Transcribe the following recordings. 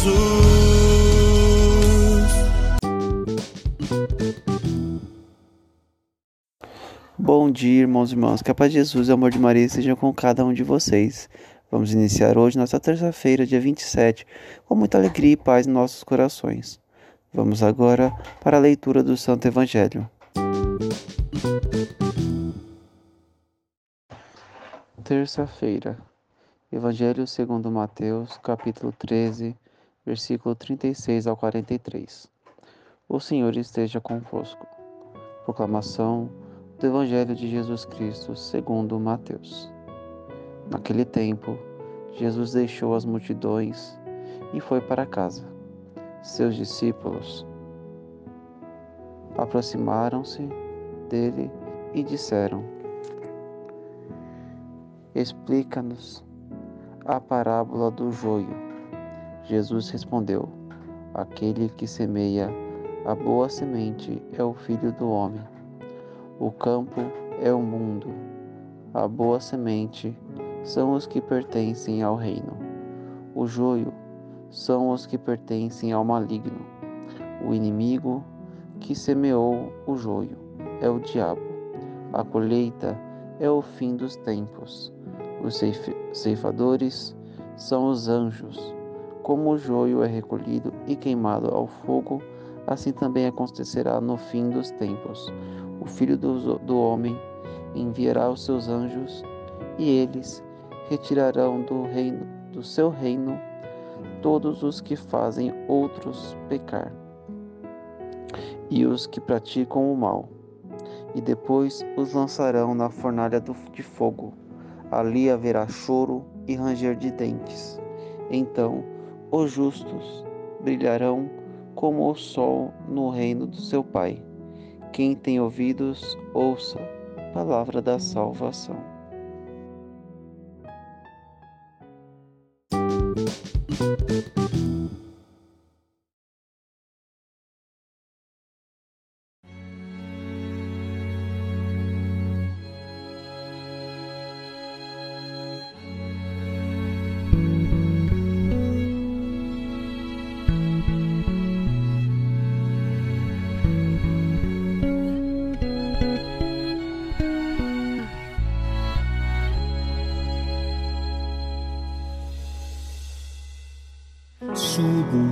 Jesus. Bom dia, irmãos e irmãs. Que a paz de Jesus e o amor de Maria estejam com cada um de vocês. Vamos iniciar hoje, nossa terça-feira, dia 27, com muita alegria e paz em nossos corações. Vamos agora para a leitura do Santo Evangelho. Terça-feira. Evangelho segundo Mateus, capítulo 13, versículo 36 ao 43. O Senhor esteja convosco. Proclamação do Evangelho de Jesus Cristo segundo Mateus. Naquele tempo, Jesus deixou as multidões e foi para casa. Seus discípulos aproximaram-se dele e disseram: Explica-nos a parábola do joio. Jesus respondeu: Aquele que semeia a boa semente é o filho do homem. O campo é o mundo. A boa semente são os que pertencem ao reino. O joio são os que pertencem ao maligno. O inimigo que semeou o joio é o diabo. A colheita é o fim dos tempos. Os ceifadores são os anjos. Como o joio é recolhido e queimado ao fogo, assim também acontecerá no fim dos tempos. O Filho do, do Homem enviará os seus anjos, e eles retirarão do reino do seu reino todos os que fazem outros pecar e os que praticam o mal, e depois os lançarão na fornalha de fogo. Ali haverá choro e ranger de dentes. Então os justos brilharão como o sol no reino do seu Pai. Quem tem ouvidos, ouça, palavra da salvação.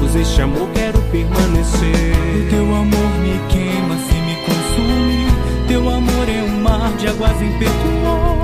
Pois este amor quero permanecer. O teu amor me queima, se me consome. Teu amor é um mar de águas imperturbáveis.